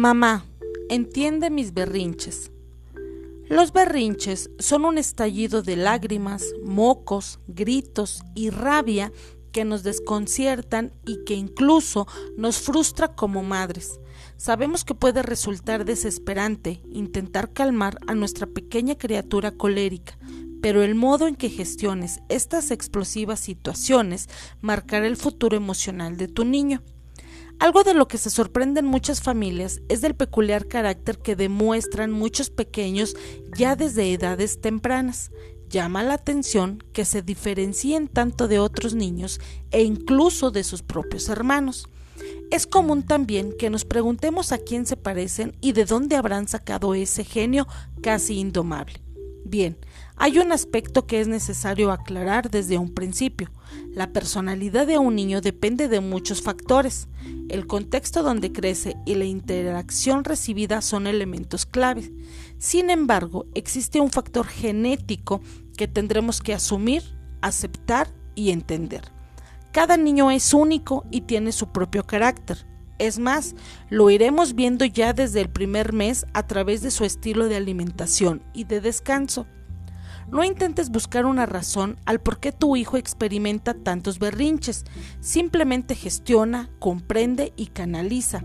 Mamá, entiende mis berrinches. Los berrinches son un estallido de lágrimas, mocos, gritos y rabia que nos desconciertan y que incluso nos frustra como madres. Sabemos que puede resultar desesperante intentar calmar a nuestra pequeña criatura colérica, pero el modo en que gestiones estas explosivas situaciones marcará el futuro emocional de tu niño. Algo de lo que se sorprenden muchas familias es del peculiar carácter que demuestran muchos pequeños ya desde edades tempranas. Llama la atención que se diferencien tanto de otros niños e incluso de sus propios hermanos. Es común también que nos preguntemos a quién se parecen y de dónde habrán sacado ese genio casi indomable. Bien, hay un aspecto que es necesario aclarar desde un principio. La personalidad de un niño depende de muchos factores. El contexto donde crece y la interacción recibida son elementos claves. Sin embargo, existe un factor genético que tendremos que asumir, aceptar y entender. Cada niño es único y tiene su propio carácter. Es más, lo iremos viendo ya desde el primer mes a través de su estilo de alimentación y de descanso. No intentes buscar una razón al por qué tu hijo experimenta tantos berrinches. Simplemente gestiona, comprende y canaliza.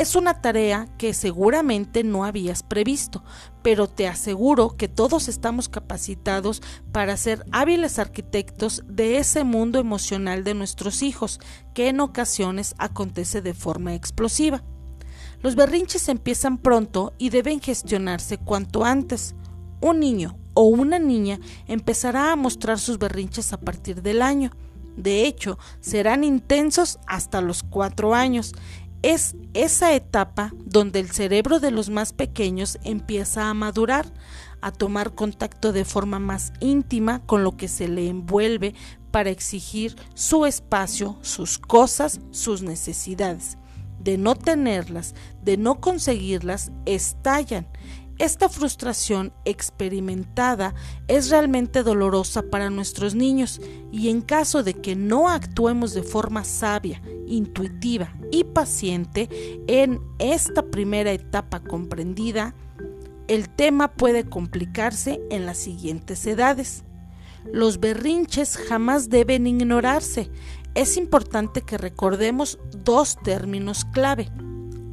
Es una tarea que seguramente no habías previsto, pero te aseguro que todos estamos capacitados para ser hábiles arquitectos de ese mundo emocional de nuestros hijos, que en ocasiones acontece de forma explosiva. Los berrinches empiezan pronto y deben gestionarse cuanto antes. Un niño o una niña empezará a mostrar sus berrinches a partir del año. De hecho, serán intensos hasta los cuatro años. Es esa etapa donde el cerebro de los más pequeños empieza a madurar, a tomar contacto de forma más íntima con lo que se le envuelve para exigir su espacio, sus cosas, sus necesidades. De no tenerlas, de no conseguirlas, estallan esta frustración experimentada es realmente dolorosa para nuestros niños y en caso de que no actuemos de forma sabia, intuitiva y paciente en esta primera etapa comprendida, el tema puede complicarse en las siguientes edades. Los berrinches jamás deben ignorarse. Es importante que recordemos dos términos clave.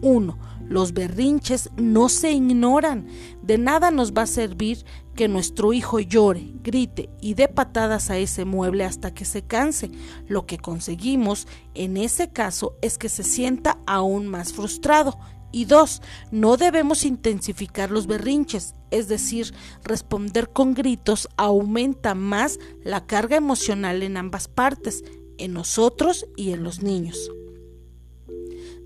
Uno, los berrinches no se ignoran. De nada nos va a servir que nuestro hijo llore, grite y dé patadas a ese mueble hasta que se canse. Lo que conseguimos en ese caso es que se sienta aún más frustrado. Y dos, no debemos intensificar los berrinches, es decir, responder con gritos aumenta más la carga emocional en ambas partes, en nosotros y en los niños.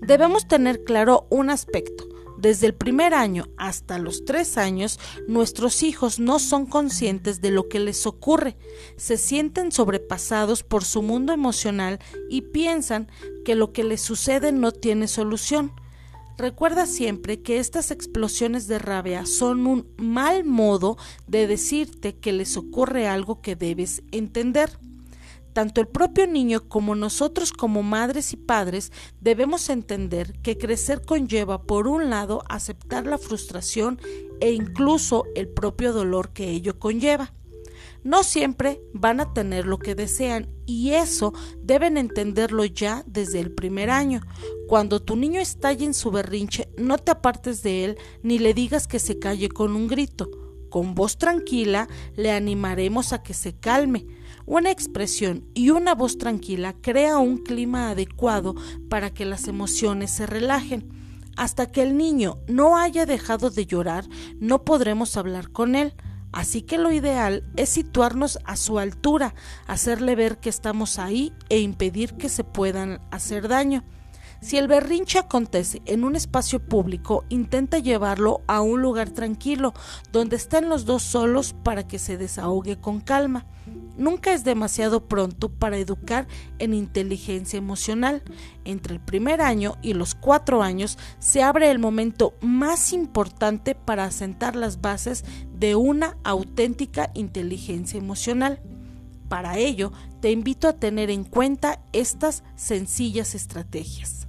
Debemos tener claro un aspecto. Desde el primer año hasta los tres años, nuestros hijos no son conscientes de lo que les ocurre, se sienten sobrepasados por su mundo emocional y piensan que lo que les sucede no tiene solución. Recuerda siempre que estas explosiones de rabia son un mal modo de decirte que les ocurre algo que debes entender. Tanto el propio niño como nosotros como madres y padres debemos entender que crecer conlleva, por un lado, aceptar la frustración e incluso el propio dolor que ello conlleva. No siempre van a tener lo que desean y eso deben entenderlo ya desde el primer año. Cuando tu niño estalle en su berrinche, no te apartes de él ni le digas que se calle con un grito. Con voz tranquila le animaremos a que se calme una expresión y una voz tranquila crea un clima adecuado para que las emociones se relajen. Hasta que el niño no haya dejado de llorar, no podremos hablar con él. Así que lo ideal es situarnos a su altura, hacerle ver que estamos ahí e impedir que se puedan hacer daño. Si el berrinche acontece en un espacio público, intenta llevarlo a un lugar tranquilo, donde estén los dos solos para que se desahogue con calma. Nunca es demasiado pronto para educar en inteligencia emocional. Entre el primer año y los cuatro años se abre el momento más importante para asentar las bases de una auténtica inteligencia emocional. Para ello, te invito a tener en cuenta estas sencillas estrategias.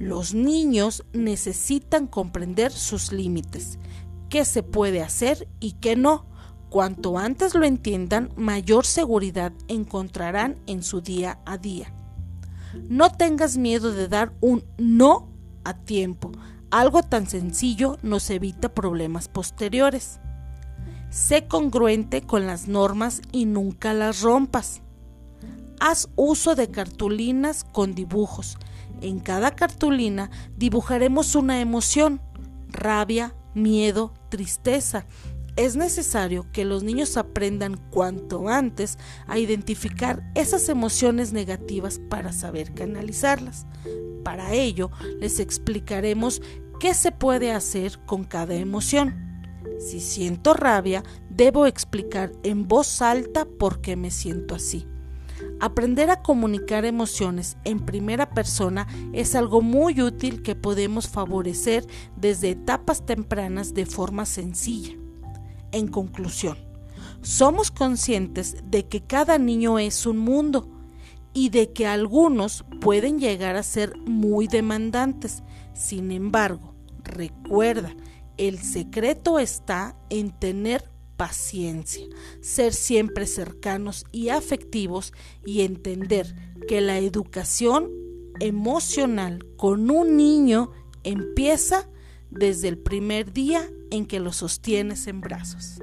Los niños necesitan comprender sus límites, qué se puede hacer y qué no. Cuanto antes lo entiendan, mayor seguridad encontrarán en su día a día. No tengas miedo de dar un no a tiempo. Algo tan sencillo nos evita problemas posteriores. Sé congruente con las normas y nunca las rompas. Haz uso de cartulinas con dibujos. En cada cartulina dibujaremos una emoción, rabia, miedo, tristeza. Es necesario que los niños aprendan cuanto antes a identificar esas emociones negativas para saber canalizarlas. Para ello, les explicaremos qué se puede hacer con cada emoción. Si siento rabia, debo explicar en voz alta por qué me siento así. Aprender a comunicar emociones en primera persona es algo muy útil que podemos favorecer desde etapas tempranas de forma sencilla. En conclusión, somos conscientes de que cada niño es un mundo y de que algunos pueden llegar a ser muy demandantes. Sin embargo, recuerda, el secreto está en tener paciencia, ser siempre cercanos y afectivos y entender que la educación emocional con un niño empieza desde el primer día en que lo sostienes en brazos.